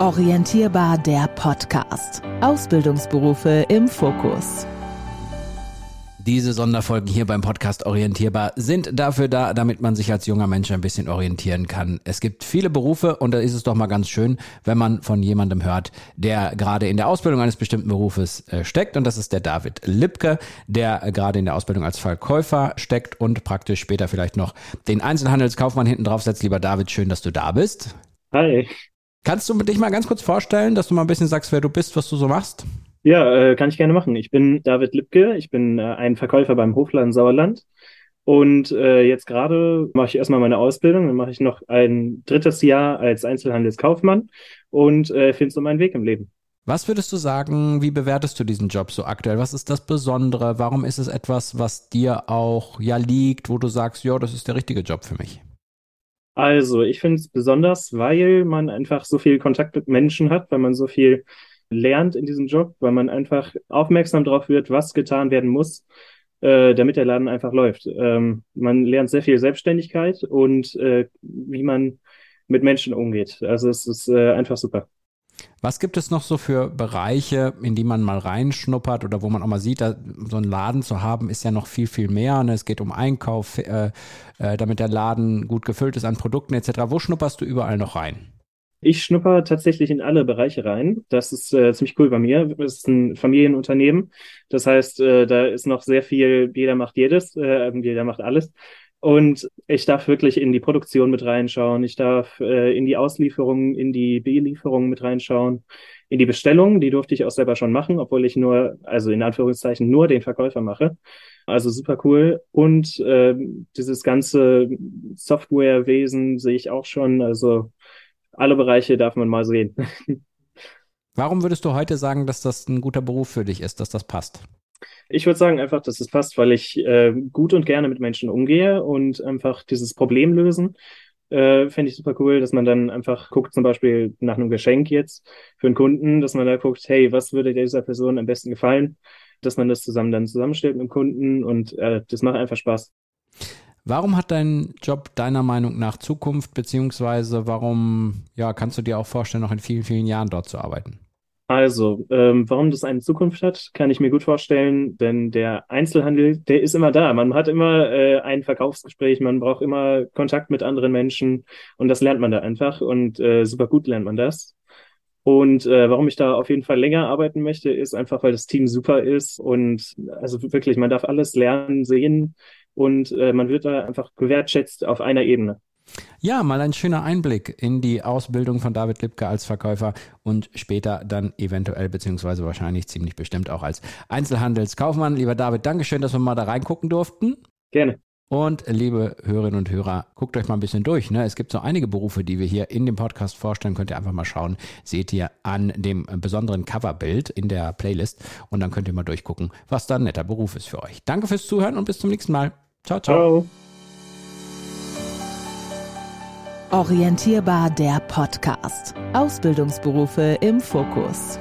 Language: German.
Orientierbar der Podcast. Ausbildungsberufe im Fokus. Diese Sonderfolgen hier beim Podcast Orientierbar sind dafür da, damit man sich als junger Mensch ein bisschen orientieren kann. Es gibt viele Berufe und da ist es doch mal ganz schön, wenn man von jemandem hört, der gerade in der Ausbildung eines bestimmten Berufes äh, steckt und das ist der David Lipke, der gerade in der Ausbildung als Verkäufer steckt und praktisch später vielleicht noch den Einzelhandelskaufmann hinten drauf setzt. Lieber David, schön, dass du da bist. Hi. Kannst du dich mal ganz kurz vorstellen, dass du mal ein bisschen sagst, wer du bist, was du so machst? Ja, äh, kann ich gerne machen. Ich bin David Lipke, ich bin äh, ein Verkäufer beim Hofladen Sauerland. Und äh, jetzt gerade mache ich erstmal meine Ausbildung, dann mache ich noch ein drittes Jahr als Einzelhandelskaufmann und äh, finde so meinen Weg im Leben. Was würdest du sagen, wie bewertest du diesen Job so aktuell? Was ist das Besondere? Warum ist es etwas, was dir auch ja liegt, wo du sagst, ja, das ist der richtige Job für mich? Also, ich finde es besonders, weil man einfach so viel Kontakt mit Menschen hat, weil man so viel lernt in diesem Job, weil man einfach aufmerksam darauf wird, was getan werden muss, äh, damit der Laden einfach läuft. Ähm, man lernt sehr viel Selbstständigkeit und äh, wie man mit Menschen umgeht. Also es ist äh, einfach super. Was gibt es noch so für Bereiche, in die man mal reinschnuppert oder wo man auch mal sieht, da, so einen Laden zu haben, ist ja noch viel, viel mehr. Ne? Es geht um Einkauf, äh, äh, damit der Laden gut gefüllt ist an Produkten etc. Wo schnupperst du überall noch rein? Ich schnupper tatsächlich in alle Bereiche rein. Das ist äh, ziemlich cool bei mir. Es ist ein Familienunternehmen. Das heißt, äh, da ist noch sehr viel, jeder macht jedes, äh, jeder macht alles. Und ich darf wirklich in die Produktion mit reinschauen. Ich darf äh, in die Auslieferungen, in die Belieferungen mit reinschauen. In die Bestellungen, die durfte ich auch selber schon machen, obwohl ich nur, also in Anführungszeichen, nur den Verkäufer mache. Also super cool. Und äh, dieses ganze Softwarewesen sehe ich auch schon. Also alle Bereiche darf man mal sehen. Warum würdest du heute sagen, dass das ein guter Beruf für dich ist, dass das passt? Ich würde sagen einfach, dass es passt, weil ich äh, gut und gerne mit Menschen umgehe und einfach dieses Problem lösen. Äh, Fände ich super cool, dass man dann einfach guckt, zum Beispiel nach einem Geschenk jetzt für einen Kunden, dass man da guckt, hey, was würde dieser Person am besten gefallen? Dass man das zusammen dann zusammenstellt mit dem Kunden und äh, das macht einfach Spaß. Warum hat dein Job deiner Meinung nach Zukunft, beziehungsweise warum ja, kannst du dir auch vorstellen, noch in vielen, vielen Jahren dort zu arbeiten? Also, ähm, warum das eine Zukunft hat, kann ich mir gut vorstellen, denn der Einzelhandel, der ist immer da. Man hat immer äh, ein Verkaufsgespräch, man braucht immer Kontakt mit anderen Menschen und das lernt man da einfach und äh, super gut lernt man das. Und äh, warum ich da auf jeden Fall länger arbeiten möchte, ist einfach, weil das Team super ist und also wirklich, man darf alles lernen, sehen und äh, man wird da einfach gewertschätzt auf einer Ebene. Ja, mal ein schöner Einblick in die Ausbildung von David Lipke als Verkäufer und später dann eventuell beziehungsweise wahrscheinlich ziemlich bestimmt auch als Einzelhandelskaufmann. Lieber David, Dankeschön, dass wir mal da reingucken durften. Gerne. Und liebe Hörerinnen und Hörer, guckt euch mal ein bisschen durch. Ne? Es gibt so einige Berufe, die wir hier in dem Podcast vorstellen. Könnt ihr einfach mal schauen. Seht ihr an dem besonderen Coverbild in der Playlist. Und dann könnt ihr mal durchgucken, was da ein netter Beruf ist für euch. Danke fürs Zuhören und bis zum nächsten Mal. Ciao, ciao. ciao. Orientierbar der Podcast. Ausbildungsberufe im Fokus.